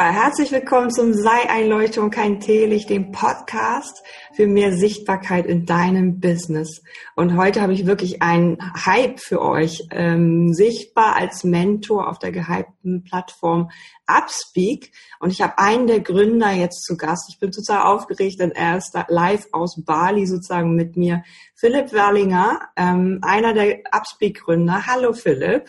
Super, herzlich willkommen zum Sei ein Leuchtturm, kein Teelicht, dem Podcast für mehr Sichtbarkeit in deinem Business. Und heute habe ich wirklich einen Hype für euch, ähm, sichtbar als Mentor auf der gehypten Plattform Upspeak. Und ich habe einen der Gründer jetzt zu Gast. Ich bin total aufgeregt, denn er ist live aus Bali sozusagen mit mir. Philipp Werlinger, ähm, einer der Upspeak-Gründer. Hallo Philipp.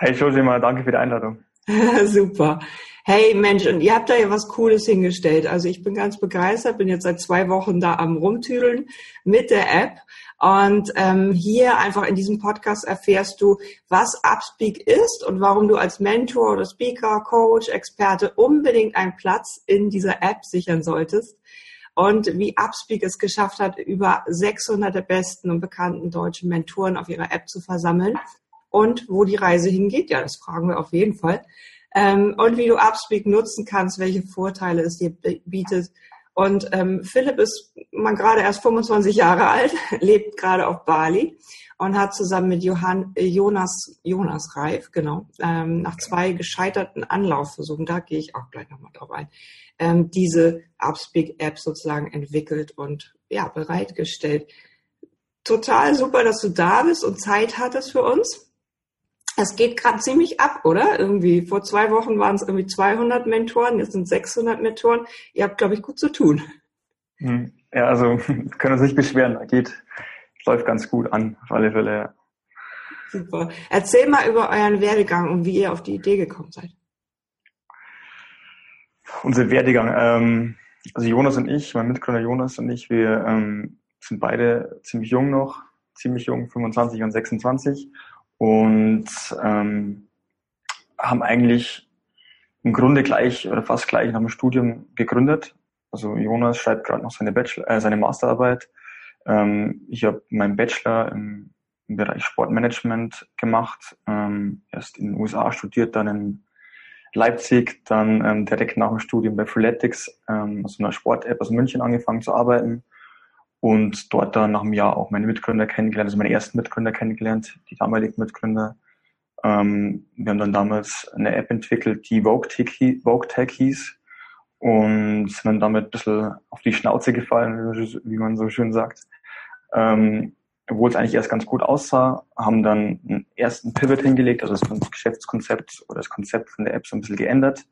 Hi Josima, danke für die Einladung. Super. Hey Mensch, und ihr habt da ja was Cooles hingestellt. Also ich bin ganz begeistert, bin jetzt seit zwei Wochen da am Rumtüdeln mit der App. Und ähm, hier einfach in diesem Podcast erfährst du, was Upspeak ist und warum du als Mentor oder Speaker, Coach, Experte unbedingt einen Platz in dieser App sichern solltest. Und wie Upspeak es geschafft hat, über 600 der besten und bekannten deutschen Mentoren auf ihrer App zu versammeln und wo die Reise hingeht. Ja, das fragen wir auf jeden Fall. Ähm, und wie du Upspeak nutzen kannst, welche Vorteile es dir bietet. Und ähm, Philipp ist man gerade erst 25 Jahre alt, lebt gerade auf Bali und hat zusammen mit Johann, äh, Jonas, Jonas Reif, genau, ähm, nach zwei gescheiterten Anlaufversuchen, da gehe ich auch gleich nochmal drauf ein, ähm, diese Upspeak-App sozusagen entwickelt und ja, bereitgestellt. Total super, dass du da bist und Zeit hattest für uns es geht gerade ziemlich ab, oder? Irgendwie vor zwei Wochen waren es irgendwie 200 Mentoren, jetzt sind 600 Mentoren. Ihr habt, glaube ich, gut zu tun. Hm. Ja, also können uns nicht beschweren. Geht, läuft ganz gut an, auf alle Fälle. Ja. Super. Erzähl mal über euren Werdegang und wie ihr auf die Idee gekommen seid. Unser Werdegang. Ähm, also Jonas und ich, mein Mitgründer Jonas und ich, wir ähm, sind beide ziemlich jung noch, ziemlich jung, 25 und 26 und ähm, haben eigentlich im Grunde gleich oder fast gleich nach dem Studium gegründet. Also Jonas schreibt gerade noch seine Bachelor, äh, seine Masterarbeit. Ähm, ich habe meinen Bachelor im, im, Bereich Sportmanagement gemacht. Ähm, erst in den USA studiert, dann in Leipzig, dann ähm, direkt nach dem Studium bei Freeletics, ähm, also einer Sport-App aus München angefangen zu arbeiten und dort dann nach einem Jahr auch meine Mitgründer kennengelernt, also meine ersten Mitgründer kennengelernt, die damaligen Mitgründer. Ähm, wir haben dann damals eine App entwickelt, die Vogue Tech, hieß und sind dann damit ein bisschen auf die Schnauze gefallen, wie man so schön sagt. Ähm, obwohl es eigentlich erst ganz gut aussah, haben dann einen ersten Pivot hingelegt, also das Geschäftskonzept oder das Konzept von der App so ein bisschen geändert,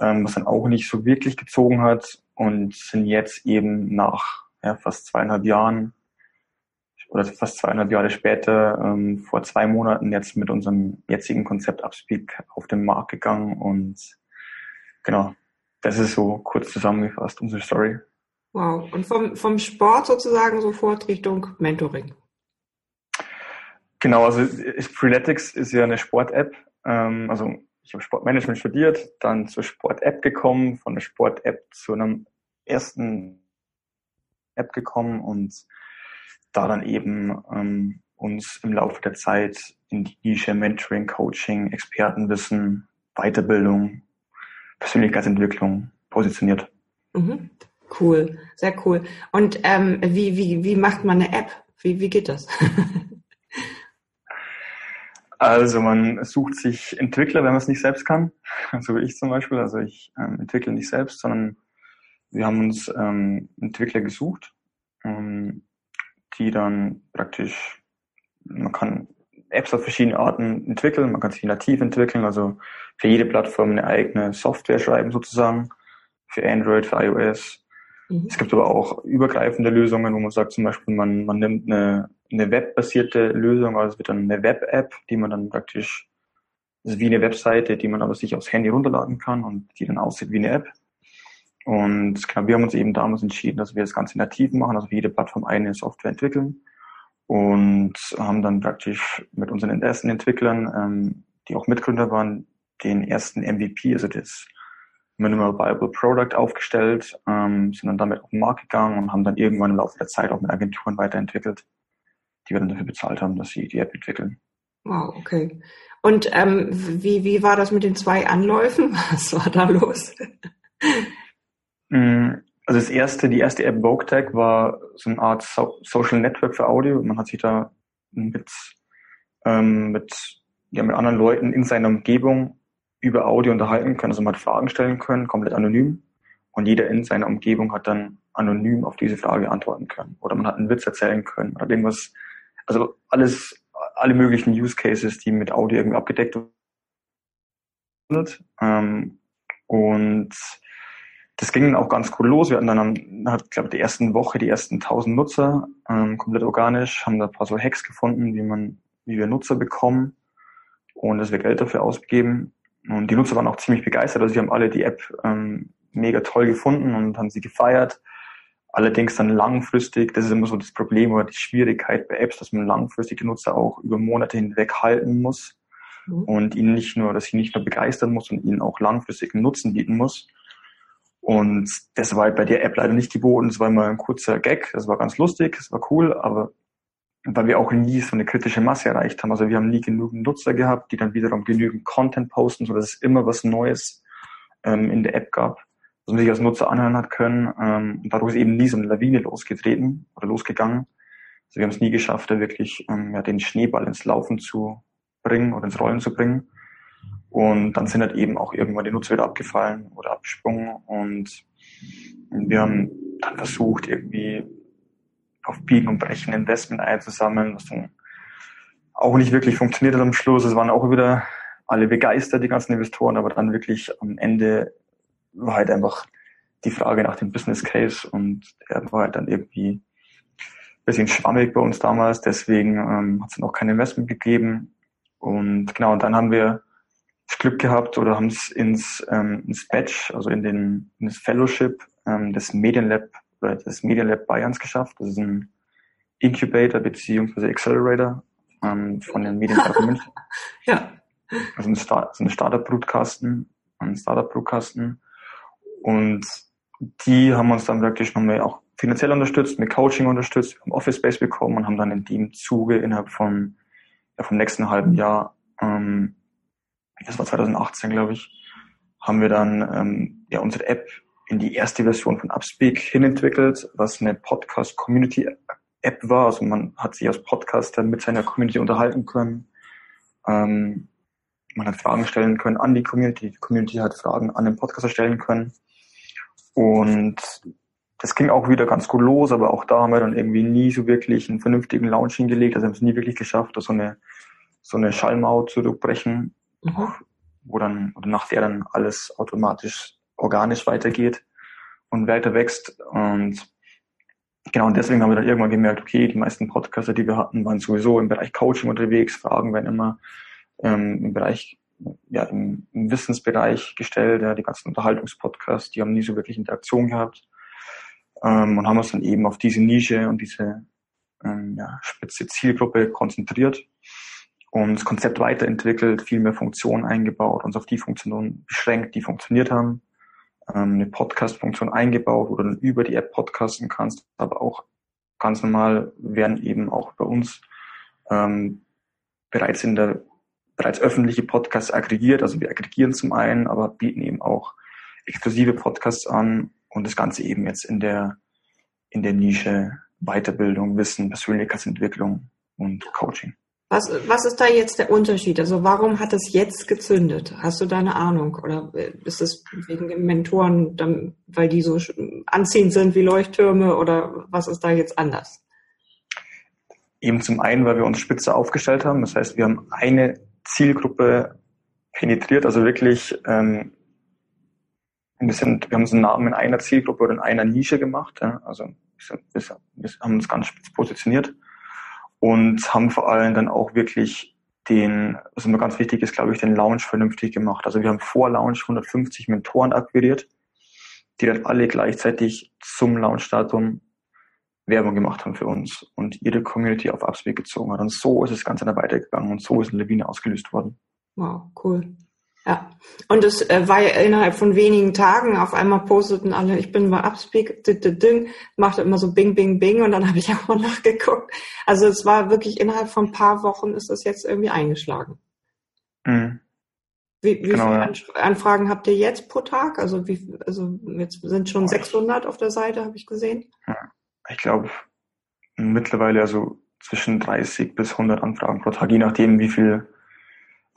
ähm, was dann auch nicht so wirklich gezogen hat und sind jetzt eben nach ja, fast zweieinhalb Jahren oder fast zweieinhalb Jahre später, ähm, vor zwei Monaten jetzt mit unserem jetzigen Konzept Upspeak auf den Markt gegangen und genau, das ist so kurz zusammengefasst unsere Story. Wow. Und vom, vom Sport sozusagen sofort Richtung Mentoring. Genau, also Freeletics ist ja eine Sport-App. Ähm, also ich habe Sportmanagement studiert, dann zur Sport-App gekommen, von der Sport-App zu einem ersten App gekommen und da dann eben ähm, uns im Laufe der Zeit in die Nische Mentoring, Coaching, Expertenwissen, Weiterbildung, Persönlichkeitsentwicklung positioniert. Mhm. Cool, sehr cool. Und ähm, wie, wie, wie macht man eine App? Wie, wie geht das? also man sucht sich Entwickler, wenn man es nicht selbst kann, so wie ich zum Beispiel. Also ich ähm, entwickle nicht selbst, sondern wir haben uns ähm, Entwickler gesucht, ähm, die dann praktisch, man kann Apps auf verschiedene Arten entwickeln, man kann sie nativ entwickeln, also für jede Plattform eine eigene Software schreiben sozusagen, für Android, für iOS. Mhm. Es gibt aber auch übergreifende Lösungen, wo man sagt zum Beispiel, man, man nimmt eine, eine webbasierte Lösung, also es wird dann eine Web-App, die man dann praktisch, das ist wie eine Webseite, die man aber sich aufs Handy runterladen kann und die dann aussieht wie eine App. Und genau, wir haben uns eben damals entschieden, dass wir das Ganze nativ machen, also für jede Plattform eine Software entwickeln und haben dann praktisch mit unseren ersten Entwicklern, ähm, die auch Mitgründer waren, den ersten MVP, also das Minimal Viable Product aufgestellt, ähm, sind dann damit auf den Markt gegangen und haben dann irgendwann im Laufe der Zeit auch mit Agenturen weiterentwickelt, die wir dann dafür bezahlt haben, dass sie die App entwickeln. Wow, okay. Und ähm, wie, wie war das mit den zwei Anläufen? Was war da los? Mm, also das erste, die erste App VogueTag war so eine Art so Social Network für Audio. Man hat sich da mit, ähm, mit, ja, mit anderen Leuten in seiner Umgebung über Audio unterhalten können. Also man hat Fragen stellen können, komplett anonym. Und jeder in seiner Umgebung hat dann anonym auf diese Frage antworten können. Oder man hat einen Witz erzählen können. Oder irgendwas, also alles, alle möglichen Use Cases, die mit Audio irgendwie abgedeckt wird. Ähm, und das ging dann auch ganz cool los. Wir hatten dann, am, hat, glaube die ersten Woche die ersten 1000 Nutzer, ähm, komplett organisch, haben da ein paar so Hacks gefunden, wie man, wie wir Nutzer bekommen und dass wir Geld dafür ausgeben. Und die Nutzer waren auch ziemlich begeistert. Also sie haben alle die App ähm, mega toll gefunden und haben sie gefeiert. Allerdings dann langfristig, das ist immer so das Problem oder die Schwierigkeit bei Apps, dass man langfristig die Nutzer auch über Monate hinweg halten muss mhm. und ihnen nicht nur, dass sie nicht nur begeistern muss und ihnen auch langfristig einen Nutzen bieten muss. Und das war halt bei der App leider nicht geboten. Das war immer ein kurzer Gag. Das war ganz lustig. Das war cool. Aber weil wir auch nie so eine kritische Masse erreicht haben. Also wir haben nie genügend Nutzer gehabt, die dann wiederum genügend Content posten, so dass es immer was Neues ähm, in der App gab, was man sich als Nutzer anhören hat können. Ähm, und dadurch ist eben nie so eine Lawine losgetreten oder losgegangen. Also wir haben es nie geschafft, da wirklich ähm, ja, den Schneeball ins Laufen zu bringen oder ins Rollen zu bringen. Und dann sind halt eben auch irgendwann die Nutzer wieder abgefallen oder abgesprungen. Und wir haben dann versucht, irgendwie auf Biegen und Brechen Investment einzusammeln, was dann auch nicht wirklich funktioniert hat am Schluss. Es waren auch wieder alle begeistert, die ganzen Investoren, aber dann wirklich am Ende war halt einfach die Frage nach dem Business Case und er war halt dann irgendwie ein bisschen schwammig bei uns damals, deswegen ähm, hat es noch kein Investment gegeben. Und genau, und dann haben wir das Glück gehabt oder haben es ins, ähm, ins Badge, also in, den, in das Fellowship ähm, des Medienlab oder des Medienlab Bayerns geschafft. Das ist ein Incubator beziehungsweise Accelerator ähm, von den Medienpark München. ja. Also ein, Start, also ein Startup-Brutkasten, ein Startup-Brutkasten. Und die haben uns dann wirklich nochmal auch finanziell unterstützt, mit Coaching unterstützt, haben Office Space bekommen und haben dann in dem Zuge innerhalb von ja, vom nächsten halben Jahr ähm, das war 2018, glaube ich, haben wir dann ähm, ja unsere App in die erste Version von Upspeak hinentwickelt, was eine Podcast-Community-App war. Also man hat sich als Podcaster mit seiner Community unterhalten können. Ähm, man hat Fragen stellen können an die Community. Die Community hat Fragen an den Podcaster stellen können. Und das ging auch wieder ganz gut los, aber auch da haben wir dann irgendwie nie so wirklich einen vernünftigen Launch hingelegt. Also haben es nie wirklich geschafft, so eine, so eine Schallmauer zu durchbrechen mhm. wo dann, oder nach der dann alles automatisch organisch weitergeht und weiter wächst. Und genau, und deswegen haben wir dann irgendwann gemerkt, okay, die meisten Podcaster, die wir hatten, waren sowieso im Bereich Coaching unterwegs, Fragen werden immer ähm, im Bereich, ja, im, im Wissensbereich gestellt, ja, die ganzen Unterhaltungspodcasts, die haben nie so wirklich Interaktion gehabt. Ähm, und haben uns dann eben auf diese Nische und diese ähm, ja, spitze Zielgruppe konzentriert und das Konzept weiterentwickelt, viel mehr Funktionen eingebaut, uns auf die Funktionen beschränkt, die funktioniert haben, ähm, eine Podcast-Funktion eingebaut, wo du dann über die App podcasten kannst, aber auch ganz normal werden eben auch bei uns ähm, bereits in der bereits öffentliche Podcasts aggregiert. Also wir aggregieren zum einen, aber bieten eben auch exklusive Podcasts an und das Ganze eben jetzt in der in der Nische Weiterbildung, Wissen, Persönlichkeitsentwicklung und Coaching. Was, was ist da jetzt der Unterschied? Also warum hat es jetzt gezündet? Hast du da eine Ahnung? Oder ist es wegen den Mentoren, dann, weil die so anziehend sind wie Leuchttürme? Oder was ist da jetzt anders? Eben zum einen, weil wir uns spitze aufgestellt haben. Das heißt, wir haben eine Zielgruppe penetriert, also wirklich ähm, wir, sind, wir haben uns einen Namen in einer Zielgruppe oder in einer Nische gemacht. Ja? Also wir, wir haben uns ganz spitz positioniert und haben vor allem dann auch wirklich den, was immer ganz wichtig ist, glaube ich, den Launch vernünftig gemacht. Also wir haben vor Launch 150 Mentoren akquiriert, die dann alle gleichzeitig zum Launchdatum Werbung gemacht haben für uns und ihre Community auf Upspeak gezogen hat. Und so ist das Ganze dann weitergegangen und so ist eine Lawine ausgelöst worden. Wow, cool. Ja, und es äh, war ja innerhalb von wenigen Tagen, auf einmal posteten alle, ich bin bei Upspeak, ding, machte immer so Bing, Bing, Bing und dann habe ich auch mal nachgeguckt. Also es war wirklich innerhalb von ein paar Wochen ist das jetzt irgendwie eingeschlagen. Mhm. Wie, wie genau, viele ja. Anfragen habt ihr jetzt pro Tag? Also wie, also jetzt sind schon 600 auf der Seite, habe ich gesehen. Ja, ich glaube mittlerweile also zwischen 30 bis 100 Anfragen pro Tag, je nachdem wie viel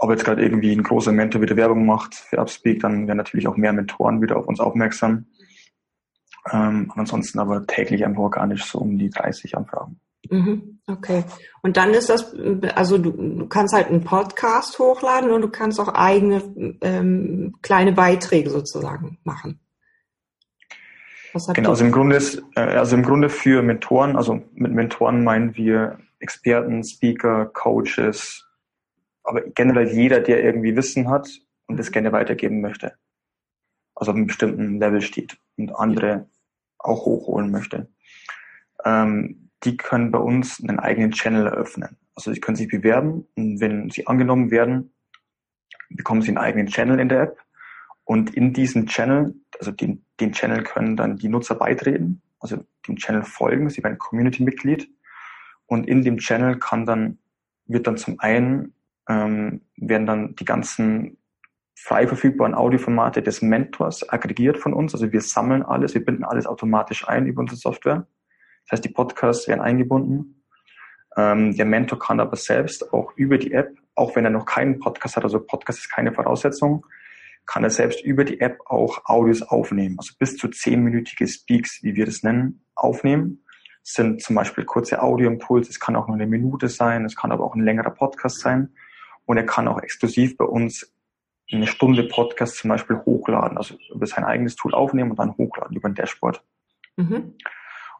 ob jetzt gerade irgendwie ein großer Mentor wieder Werbung macht für Upspeak, dann werden natürlich auch mehr Mentoren wieder auf uns aufmerksam. Ähm, ansonsten aber täglich einfach organisch so um die 30 Anfragen. Mhm, okay. Und dann ist das, also du, du, kannst halt einen Podcast hochladen und du kannst auch eigene ähm, kleine Beiträge sozusagen machen. genau, also im Grunde ist, äh, also im Grunde für Mentoren, also mit Mentoren meinen wir Experten, Speaker, Coaches, aber generell jeder, der irgendwie Wissen hat und es gerne weitergeben möchte. Also auf einem bestimmten Level steht und andere auch hochholen möchte. Ähm, die können bei uns einen eigenen Channel eröffnen. Also sie können sich bewerben und wenn sie angenommen werden, bekommen sie einen eigenen Channel in der App und in diesem Channel, also den, den Channel können dann die Nutzer beitreten, also dem Channel folgen, sie werden Community-Mitglied und in dem Channel kann dann, wird dann zum einen, ähm, werden dann die ganzen frei verfügbaren Audioformate des Mentors aggregiert von uns. Also wir sammeln alles, wir binden alles automatisch ein über unsere Software. Das heißt, die Podcasts werden eingebunden. Ähm, der Mentor kann aber selbst auch über die App, auch wenn er noch keinen Podcast hat, also Podcast ist keine Voraussetzung, kann er selbst über die App auch Audios aufnehmen. Also bis zu zehnminütige Speaks, wie wir das nennen, aufnehmen. Das sind zum Beispiel kurze Audioimpulse, es kann auch nur eine Minute sein, es kann aber auch ein längerer Podcast sein. Und er kann auch exklusiv bei uns eine Stunde Podcast zum Beispiel hochladen, also über sein eigenes Tool aufnehmen und dann hochladen über ein Dashboard. Mhm.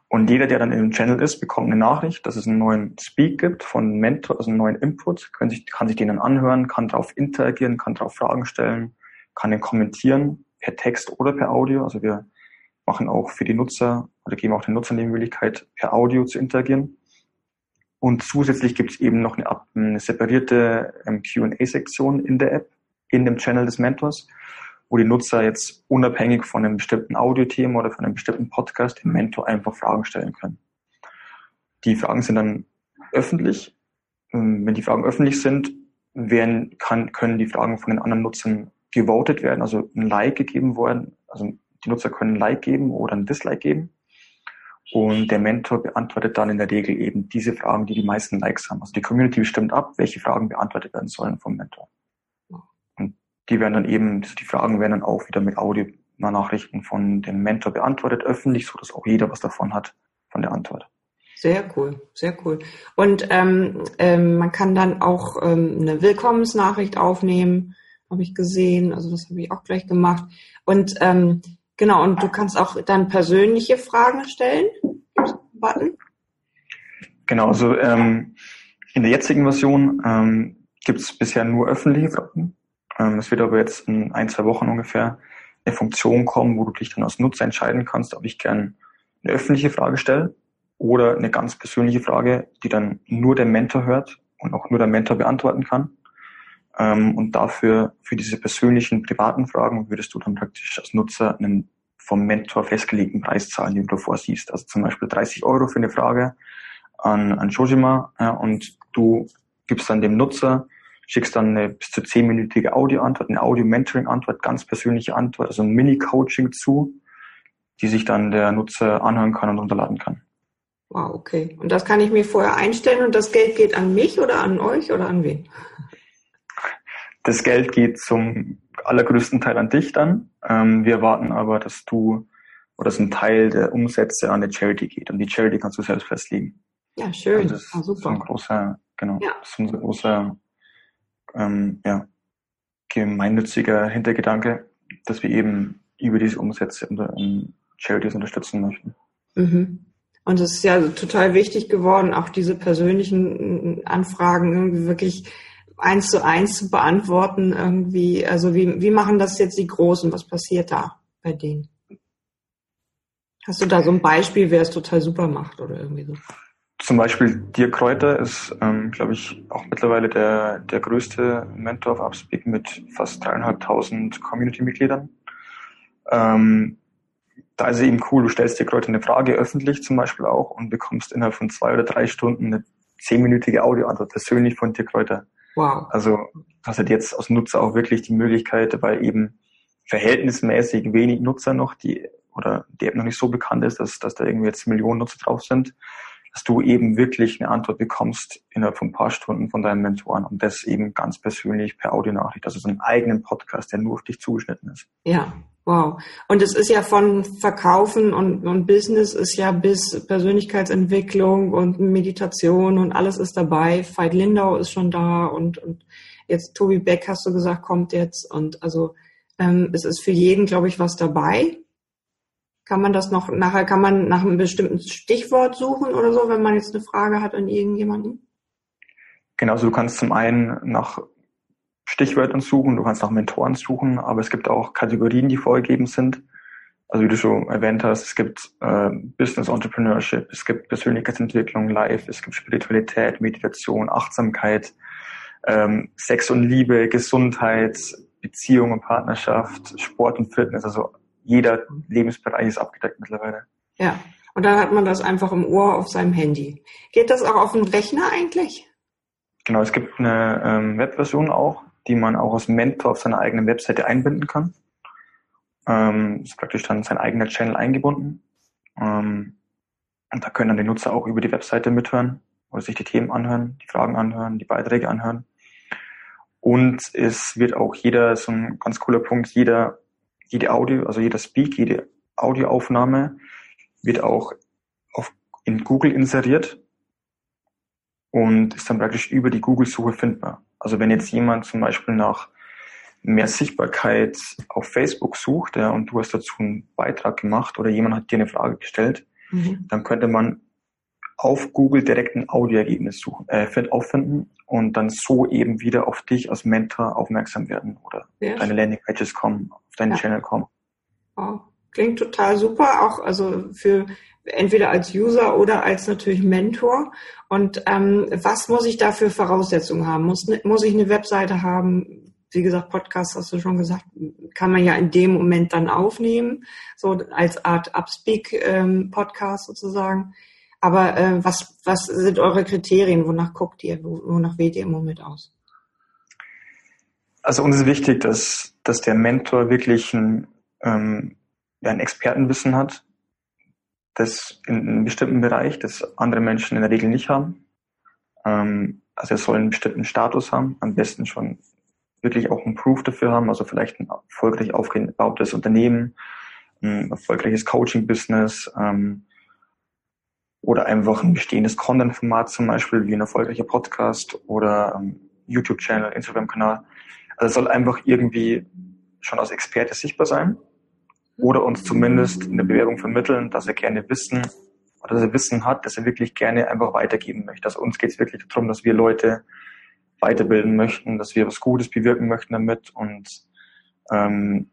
Und jeder, der dann in dem Channel ist, bekommt eine Nachricht, dass es einen neuen Speak gibt von Mentor, also einen neuen Input, kann sich, kann sich den dann anhören, kann darauf interagieren, kann darauf Fragen stellen, kann den kommentieren, per Text oder per Audio. Also wir machen auch für die Nutzer oder geben auch den Nutzern die Möglichkeit, per Audio zu interagieren. Und zusätzlich gibt es eben noch eine, eine separierte ähm, Q&A-Sektion in der App, in dem Channel des Mentors, wo die Nutzer jetzt unabhängig von einem bestimmten Audiothema oder von einem bestimmten Podcast dem Mentor einfach Fragen stellen können. Die Fragen sind dann öffentlich. Ähm, wenn die Fragen öffentlich sind, werden, kann, können die Fragen von den anderen Nutzern gewotet werden, also ein Like gegeben worden. Also die Nutzer können ein Like geben oder ein Dislike geben. Und der Mentor beantwortet dann in der Regel eben diese Fragen, die die meisten Likes haben. Also die Community bestimmt ab, welche Fragen beantwortet werden sollen vom Mentor die werden dann eben, die Fragen werden dann auch wieder mit Audio-Nachrichten von dem Mentor beantwortet, öffentlich, so dass auch jeder was davon hat, von der Antwort. Sehr cool, sehr cool. Und ähm, ähm, man kann dann auch ähm, eine Willkommensnachricht aufnehmen, habe ich gesehen. Also das habe ich auch gleich gemacht. Und ähm, genau, und du kannst auch dann persönliche Fragen stellen. Button. Genau, also ähm, in der jetzigen Version ähm, gibt es bisher nur öffentliche Fragen. Ähm, es wird aber jetzt in ein, zwei Wochen ungefähr eine Funktion kommen, wo du dich dann als Nutzer entscheiden kannst, ob ich gern eine öffentliche Frage stelle oder eine ganz persönliche Frage, die dann nur der Mentor hört und auch nur der Mentor beantworten kann. Ähm, und dafür, für diese persönlichen, privaten Fragen, würdest du dann praktisch als Nutzer einen vom Mentor festgelegten Preis zahlen, den du vorsiehst. Also zum Beispiel 30 Euro für eine Frage an, an Shojima ja, und du gibst dann dem Nutzer schickst dann eine bis zu zehnminütige Audio-Antwort, eine Audio-Mentoring-Antwort, ganz persönliche Antwort, also ein Mini-Coaching zu, die sich dann der Nutzer anhören kann und runterladen kann. Wow, okay. Und das kann ich mir vorher einstellen und das Geld geht an mich oder an euch oder an wen? Das Geld geht zum allergrößten Teil an dich dann. Ähm, wir erwarten aber, dass du oder dass ein Teil der Umsätze an die Charity geht und die Charity kannst du selbst festlegen. Ja, schön. Also das ist ah, super. So ein großer, genau, ja. das ist unser großer ähm, ja, gemeinnütziger Hintergedanke, dass wir eben über diese Umsätze unter, um, Charities unterstützen möchten. Mhm. Und es ist ja total wichtig geworden, auch diese persönlichen Anfragen irgendwie wirklich eins zu eins zu beantworten. Irgendwie, also wie, wie machen das jetzt die Großen? Was passiert da bei denen? Hast du da so ein Beispiel, wer es total super macht oder irgendwie so? Zum Beispiel Dirk Kräuter ist, ähm, glaube ich, auch mittlerweile der, der größte Mentor auf Upspeak mit fast dreieinhalbtausend Community-Mitgliedern. Ähm, da ist es eben cool, du stellst dir Kräuter eine Frage öffentlich zum Beispiel auch und bekommst innerhalb von zwei oder drei Stunden eine zehnminütige Audioantwort persönlich von Dirk Kräuter. Wow. Also hast halt jetzt als Nutzer auch wirklich die Möglichkeit, weil eben verhältnismäßig wenig Nutzer noch, die oder die App noch nicht so bekannt ist, dass, dass da irgendwie jetzt Millionen Nutzer drauf sind, dass du eben wirklich eine Antwort bekommst innerhalb von ein paar Stunden von deinen Mentoren und das eben ganz persönlich per Audionachricht, also so einen eigenen Podcast, der nur auf dich zugeschnitten ist. Ja, wow. Und es ist ja von Verkaufen und, und Business ist ja bis Persönlichkeitsentwicklung und Meditation und alles ist dabei. Veit Lindau ist schon da und, und jetzt Tobi Beck hast du gesagt, kommt jetzt und also ähm, es ist für jeden, glaube ich, was dabei. Kann man das noch, nachher kann man nach einem bestimmten Stichwort suchen oder so, wenn man jetzt eine Frage hat an irgendjemanden? Genau, also du kannst zum einen nach Stichwörtern suchen, du kannst nach Mentoren suchen, aber es gibt auch Kategorien, die vorgegeben sind. Also wie du schon erwähnt hast, es gibt äh, Business Entrepreneurship, es gibt Persönlichkeitsentwicklung, Life, es gibt Spiritualität, Meditation, Achtsamkeit, ähm, Sex und Liebe, Gesundheit, Beziehung und Partnerschaft, Sport und Fitness. Also jeder Lebensbereich ist abgedeckt mittlerweile. Ja, und dann hat man das einfach im Ohr auf seinem Handy. Geht das auch auf dem Rechner eigentlich? Genau, es gibt eine ähm, Webversion auch, die man auch als Mentor auf seiner eigenen Webseite einbinden kann. Ähm, ist praktisch dann sein eigener Channel eingebunden. Ähm, und da können dann die Nutzer auch über die Webseite mithören oder sich die Themen anhören, die Fragen anhören, die Beiträge anhören. Und es wird auch jeder, so ein ganz cooler Punkt, jeder jede Audio, also jeder Speak, jede Audioaufnahme wird auch auf, in Google inseriert und ist dann praktisch über die Google-Suche findbar. Also wenn jetzt jemand zum Beispiel nach mehr Sichtbarkeit auf Facebook sucht ja, und du hast dazu einen Beitrag gemacht oder jemand hat dir eine Frage gestellt, mhm. dann könnte man auf Google direkt ein Audioergebnis suchen, äh, auffinden und dann so eben wieder auf dich als Mentor aufmerksam werden oder ja. deine Landingpages kommen, auf deinen ja. Channel kommen. Wow. Klingt total super, auch also für entweder als User oder als natürlich Mentor. Und ähm, was muss ich da für Voraussetzungen haben? Muss, ne, muss ich eine Webseite haben? Wie gesagt, Podcast hast du schon gesagt, kann man ja in dem Moment dann aufnehmen, so als Art Upspeak-Podcast ähm, sozusagen. Aber äh, was, was sind eure Kriterien? Wonach guckt ihr? Wonach wählt ihr im Moment aus? Also uns ist wichtig, dass, dass der Mentor wirklich ein, ähm, ein Expertenwissen hat, das in einem bestimmten Bereich, das andere Menschen in der Regel nicht haben. Ähm, also er soll einen bestimmten Status haben, am besten schon wirklich auch einen Proof dafür haben, also vielleicht ein erfolgreich aufgebautes Unternehmen, ein erfolgreiches Coaching-Business, ähm, oder einfach ein bestehendes Content-Format zum Beispiel wie ein erfolgreicher Podcast oder ähm, YouTube-Channel, Instagram-Kanal. Also es soll einfach irgendwie schon als Experte sichtbar sein oder uns zumindest in der Bewerbung vermitteln, dass er gerne Wissen oder dass er Wissen hat, dass er wirklich gerne einfach weitergeben möchte. Also uns geht es wirklich darum, dass wir Leute weiterbilden möchten, dass wir was Gutes bewirken möchten damit und ähm,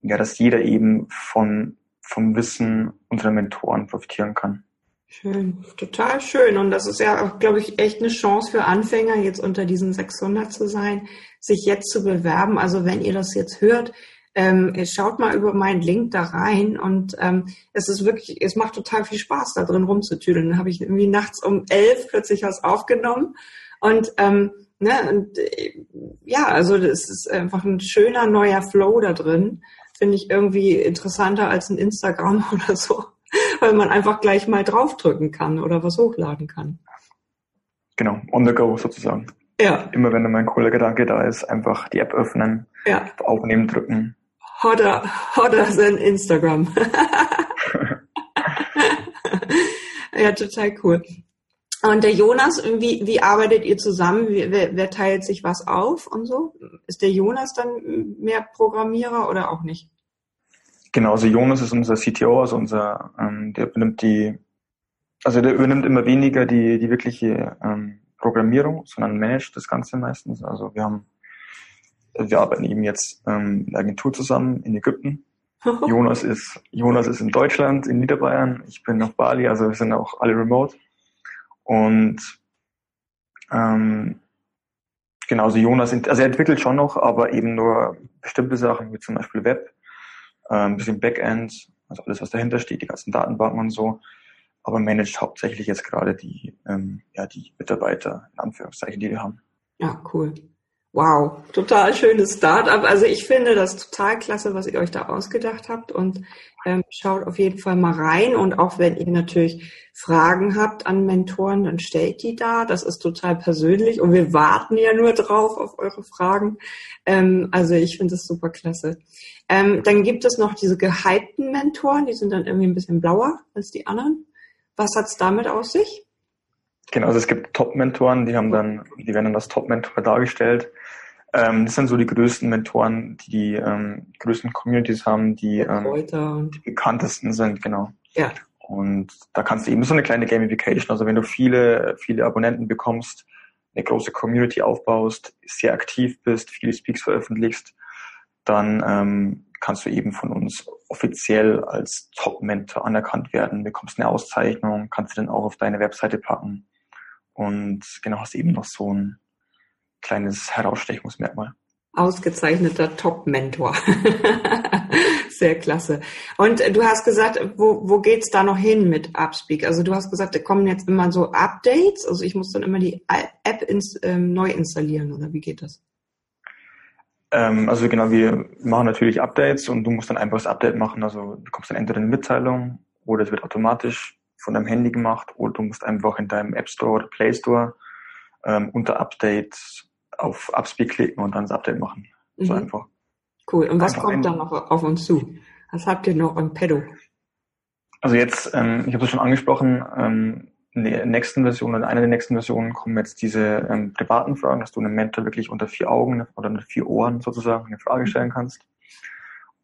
ja, dass jeder eben von vom Wissen unserer Mentoren profitieren kann. Schön, total schön. Und das ist ja glaube ich, echt eine Chance für Anfänger, jetzt unter diesen 600 zu sein, sich jetzt zu bewerben. Also wenn ihr das jetzt hört, ähm, schaut mal über meinen Link da rein und ähm, es ist wirklich, es macht total viel Spaß, da drin rumzutüdeln. Dann habe ich irgendwie nachts um elf plötzlich was aufgenommen und ähm, ne, und äh, ja, also das ist einfach ein schöner neuer Flow da drin. Finde ich irgendwie interessanter als ein Instagram oder so weil man einfach gleich mal draufdrücken kann oder was hochladen kann. Genau, on the go sozusagen. Ja. Immer wenn mein cooler Gedanke da ist, einfach die App öffnen, ja. aufnehmen drücken. Hotter, hotter than Instagram. ja, total cool. Und der Jonas, wie, wie arbeitet ihr zusammen? Wer, wer teilt sich was auf und so? Ist der Jonas dann mehr Programmierer oder auch nicht? Genau, also Jonas ist unser CTO, also unser, ähm, der übernimmt die, also der übernimmt immer weniger die, die wirkliche ähm, Programmierung, sondern managt das Ganze meistens. Also wir haben, wir arbeiten eben jetzt ähm, in der Agentur zusammen in Ägypten. Jonas ist, Jonas ist in Deutschland, in Niederbayern. Ich bin auf Bali, also wir sind auch alle remote. Und ähm, genauso Jonas, also er entwickelt schon noch, aber eben nur bestimmte Sachen, wie zum Beispiel Web äh, ein bisschen Backend, also alles, was dahinter steht, die ganzen Datenbanken und so, aber managt hauptsächlich jetzt gerade die, ähm, ja, die Mitarbeiter, in Anführungszeichen, die wir haben. Ja, cool. Wow, total schönes Startup. Also ich finde das total klasse, was ihr euch da ausgedacht habt und ähm, schaut auf jeden Fall mal rein. Und auch wenn ihr natürlich Fragen habt an Mentoren, dann stellt die da. Das ist total persönlich und wir warten ja nur drauf auf eure Fragen. Ähm, also ich finde das super klasse. Ähm, dann gibt es noch diese gehypten Mentoren, die sind dann irgendwie ein bisschen blauer als die anderen. Was hat's damit aus sich? Genau, also es gibt Top-Mentoren, die haben dann, die werden dann als Top-Mentor dargestellt. Ähm, das sind so die größten Mentoren, die die ähm, größten Communities haben, die, ähm, die bekanntesten sind, genau. Ja. Und da kannst du eben so eine kleine Gamification, also wenn du viele, viele Abonnenten bekommst, eine große Community aufbaust, sehr aktiv bist, viele Speaks veröffentlichst, dann ähm, kannst du eben von uns offiziell als Top-Mentor anerkannt werden, bekommst eine Auszeichnung, kannst du dann auch auf deine Webseite packen und genau hast eben noch so ein kleines Herausstechungsmerkmal. Ausgezeichneter Top-Mentor. Sehr klasse. Und du hast gesagt, wo, wo geht's da noch hin mit Upspeak? Also du hast gesagt, da kommen jetzt immer so Updates. Also ich muss dann immer die App ins, ähm, neu installieren oder wie geht das? Ähm, also genau, wir machen natürlich Updates und du musst dann einfach das Update machen. Also du bekommst dann entweder eine Mitteilung oder es wird automatisch von deinem Handy gemacht oder du musst einfach in deinem App Store oder Play Store ähm, unter Update auf Upspeak klicken und dann das Update machen. Mhm. So einfach. Cool. Und was kommt dann noch auf uns zu? Was habt ihr noch im Pedo? Also jetzt, ähm, ich habe es schon angesprochen, ähm, in der nächsten Version oder einer der nächsten Versionen kommen jetzt diese ähm, privaten Fragen, dass du einem Mentor wirklich unter vier Augen oder unter vier Ohren sozusagen eine Frage stellen kannst.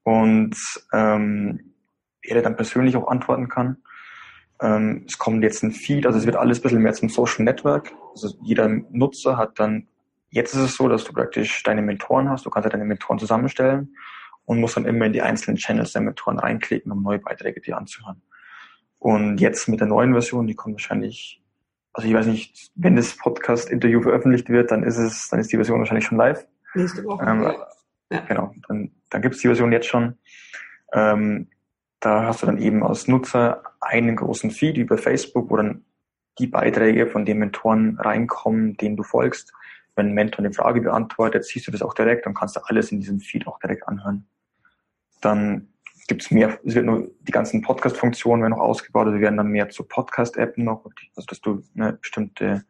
Und ähm, er dir dann persönlich auch antworten kann. Ähm, es kommt jetzt ein Feed, also es wird alles ein bisschen mehr zum Social Network. Also jeder Nutzer hat dann, jetzt ist es so, dass du praktisch deine Mentoren hast, du kannst ja deine Mentoren zusammenstellen und musst dann immer in die einzelnen Channels der Mentoren reinklicken, um neue Beiträge dir anzuhören. Und jetzt mit der neuen Version, die kommt wahrscheinlich, also ich weiß nicht, wenn das Podcast-Interview veröffentlicht wird, dann ist es, dann ist die Version wahrscheinlich schon live. Nächste Woche. Ähm, ja. Genau, dann, dann gibt es die Version jetzt schon. Ähm, da hast du dann eben als Nutzer einen großen Feed über Facebook, wo dann die Beiträge von den Mentoren reinkommen, denen du folgst. Wenn ein Mentor eine Frage beantwortet, siehst du das auch direkt und kannst du alles in diesem Feed auch direkt anhören. Dann gibt's mehr, es wird nur die ganzen Podcast-Funktionen werden noch ausgebaut, also wir werden dann mehr zur Podcast-App noch, also dass du eine bestimmte,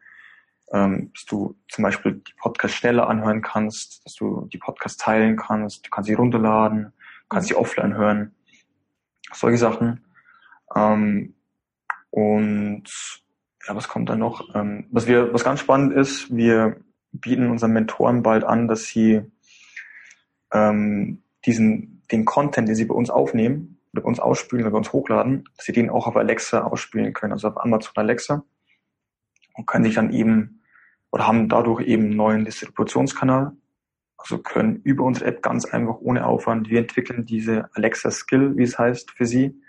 ähm, dass du zum Beispiel die Podcast schneller anhören kannst, dass du die Podcast teilen kannst, du kannst sie runterladen, kannst sie offline hören solche Sachen. Ähm, und ja, was kommt da noch? Ähm, was wir, was ganz spannend ist, wir bieten unseren Mentoren bald an, dass sie ähm, diesen, den Content, den sie bei uns aufnehmen, bei uns ausspielen oder bei uns hochladen, dass sie den auch auf Alexa ausspielen können, also auf Amazon Alexa und können sich dann eben oder haben dadurch eben einen neuen Distributionskanal also können über unsere App ganz einfach ohne Aufwand, wir entwickeln diese Alexa Skill, wie es heißt, für sie.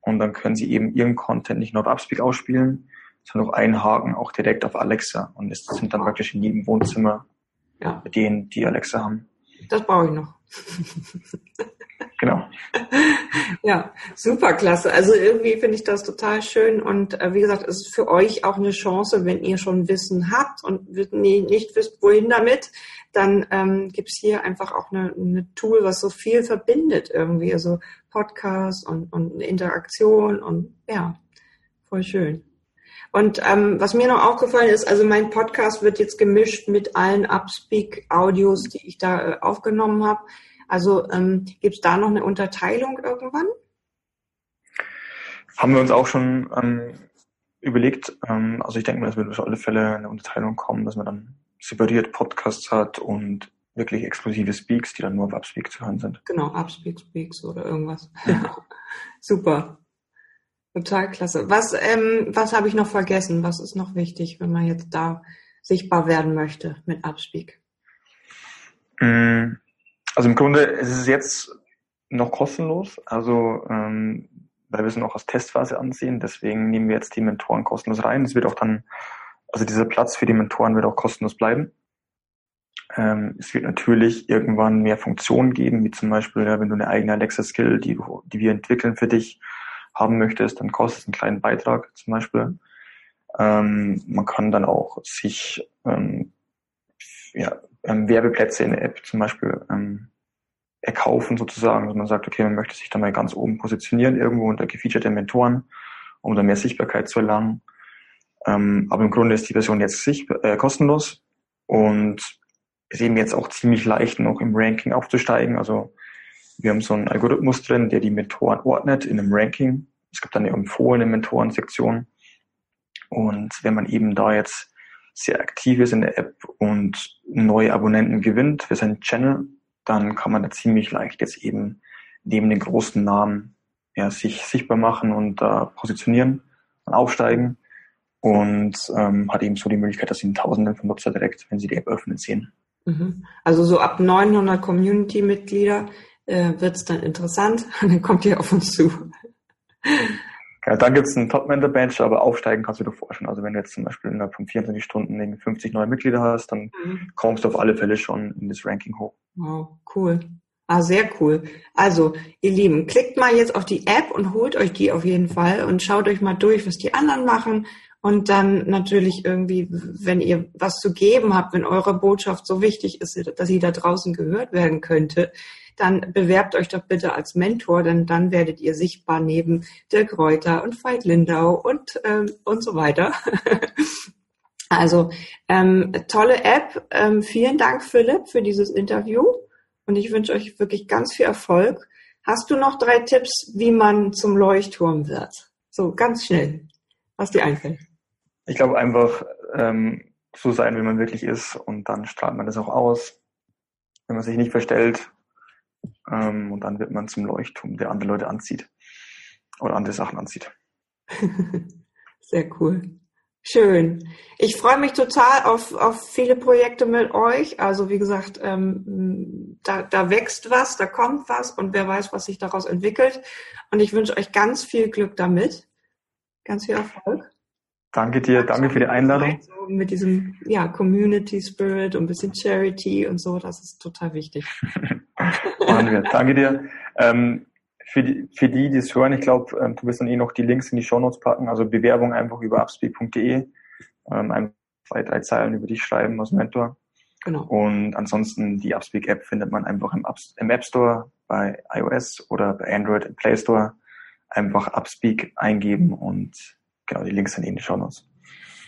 Und dann können sie eben ihren Content nicht nur auf Upspeak ausspielen, sondern auch einhaken, auch direkt auf Alexa. Und es sind dann praktisch in jedem Wohnzimmer ja. denen, die Alexa haben. Das brauche ich noch. genau. Ja, super klasse. Also irgendwie finde ich das total schön und äh, wie gesagt, es ist für euch auch eine Chance, wenn ihr schon Wissen habt und nicht wisst, wohin damit, dann ähm, gibt es hier einfach auch eine, eine Tool, was so viel verbindet irgendwie, also Podcasts und, und Interaktion und ja, voll schön. Und ähm, was mir noch aufgefallen ist, also mein Podcast wird jetzt gemischt mit allen Upspeak-Audios, die ich da äh, aufgenommen habe. Also ähm, gibt es da noch eine Unterteilung irgendwann? Haben wir uns auch schon ähm, überlegt. Ähm, also ich denke mal, es wird auf alle Fälle eine Unterteilung kommen, dass man dann separiert Podcasts hat und wirklich exklusive Speaks, die dann nur auf Upspeak zu hören sind. Genau, Upspeak Speaks oder irgendwas. Ja. Super. Total klasse. Was, ähm, was habe ich noch vergessen? Was ist noch wichtig, wenn man jetzt da sichtbar werden möchte mit Upspeak? Mm, also im Grunde ist es jetzt noch kostenlos, also ähm, weil wir es noch als Testphase ansehen. Deswegen nehmen wir jetzt die Mentoren kostenlos rein. Es wird auch dann, also dieser Platz für die Mentoren wird auch kostenlos bleiben. Ähm, es wird natürlich irgendwann mehr Funktionen geben, wie zum Beispiel, ja, wenn du eine eigene Alexa-Skill, die, die wir entwickeln für dich, haben möchtest, dann kostet es einen kleinen Beitrag zum Beispiel. Ähm, man kann dann auch sich ähm, ja, ähm, Werbeplätze in der App zum Beispiel ähm, erkaufen sozusagen. Also man sagt, okay, man möchte sich da mal ganz oben positionieren, irgendwo unter gefeaturte Mentoren, um da mehr Sichtbarkeit zu erlangen. Ähm, aber im Grunde ist die Version jetzt sich, äh, kostenlos und ist eben jetzt auch ziemlich leicht, noch im Ranking aufzusteigen. Also wir haben so einen Algorithmus drin, der die Mentoren ordnet in einem Ranking. Es gibt dann eine empfohlene Mentorensektion. Und wenn man eben da jetzt sehr aktiv ist in der App und neue Abonnenten gewinnt für seinen Channel, dann kann man da ziemlich leicht jetzt eben neben den großen Namen ja, sich sichtbar machen und äh, positionieren und aufsteigen und ähm, hat eben so die Möglichkeit, dass sie Tausenden von Nutzer direkt, wenn sie die App öffnen, sehen. Mhm. Also so ab 900 Community-Mitglieder äh, wird es dann interessant und dann kommt ihr auf uns zu. Ja, dann gibt es einen Top-Member-Badge, aber aufsteigen kannst du dir vorstellen. Also wenn du jetzt zum Beispiel innerhalb von 24 Stunden 50 neue Mitglieder hast, dann mhm. kommst du auf alle Fälle schon in das Ranking hoch. Wow, cool. Ah, sehr cool. Also, ihr Lieben, klickt mal jetzt auf die App und holt euch die auf jeden Fall und schaut euch mal durch, was die anderen machen. Und dann natürlich irgendwie, wenn ihr was zu geben habt, wenn eure Botschaft so wichtig ist, dass sie da draußen gehört werden könnte, dann bewerbt euch doch bitte als Mentor, denn dann werdet ihr sichtbar neben Dirk Reuter und Veit Lindau und, ähm, und so weiter. also ähm, tolle App. Ähm, vielen Dank, Philipp, für dieses Interview und ich wünsche euch wirklich ganz viel Erfolg. Hast du noch drei Tipps, wie man zum Leuchtturm wird? So ganz schnell, was dir einfällt. Ich glaube einfach ähm, so sein, wie man wirklich ist und dann strahlt man das auch aus. Wenn man sich nicht verstellt, ähm, und dann wird man zum Leuchtturm, der andere Leute anzieht oder andere Sachen anzieht. Sehr cool. Schön. Ich freue mich total auf, auf viele Projekte mit euch. Also wie gesagt, ähm, da, da wächst was, da kommt was und wer weiß, was sich daraus entwickelt. Und ich wünsche euch ganz viel Glück damit. Ganz viel Erfolg. Danke dir, danke für die Einladung. So mit diesem ja, Community Spirit und ein bisschen Charity und so, das ist total wichtig. Machen wir. Danke dir. Ähm, für, die, für die, die es hören, ich glaube, ähm, du wirst dann eh noch die Links in die Show Notes packen, also Bewerbung einfach über upspeak.de, ähm, einfach zwei, drei Zeilen über dich schreiben als Mentor. Genau. Und ansonsten die Upspeak App findet man einfach im, Up, im App Store bei iOS oder bei Android im Play Store. Einfach Upspeak eingeben und genau die Links sind in die Show Notes.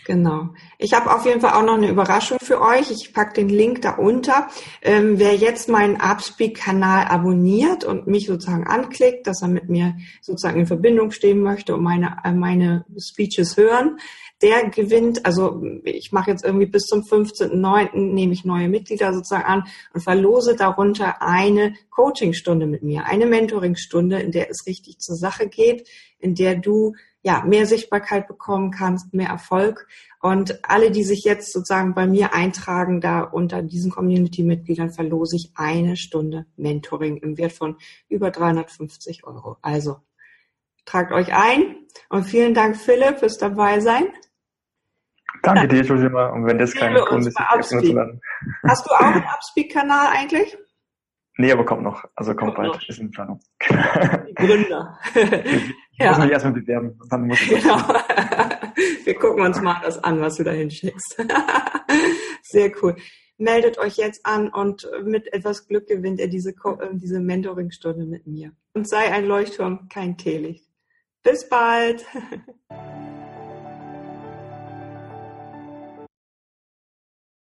Genau. Ich habe auf jeden Fall auch noch eine Überraschung für euch. Ich packe den Link da unter. Ähm, wer jetzt meinen Upspeak-Kanal abonniert und mich sozusagen anklickt, dass er mit mir sozusagen in Verbindung stehen möchte und meine, äh, meine Speeches hören, der gewinnt, also ich mache jetzt irgendwie bis zum 15.09. nehme ich neue Mitglieder sozusagen an und verlose darunter eine Coachingstunde mit mir, eine Mentoringstunde, in der es richtig zur Sache geht, in der du ja, mehr Sichtbarkeit bekommen kannst, mehr Erfolg. Und alle, die sich jetzt sozusagen bei mir eintragen, da unter diesen Community-Mitgliedern verlose ich eine Stunde Mentoring im Wert von über 350 Euro. Also tragt euch ein und vielen Dank, Philipp, fürs dabei sein. Danke dir, Josima. Und wenn das kein Grund ist, Hast du auch einen Upspeak-Kanal eigentlich? Nee, aber kommt noch. Also kommt, kommt bald. Noch. Ist in Planung. Die Gründer. ich ja. muss mich erstmal bewerben. Dann muss ich genau. Wir gucken uns mal das an, was du da hinschickst. Sehr cool. Meldet euch jetzt an und mit etwas Glück gewinnt ihr diese, äh, diese Mentoring-Stunde mit mir. Und sei ein Leuchtturm, kein Teelicht. Bis bald.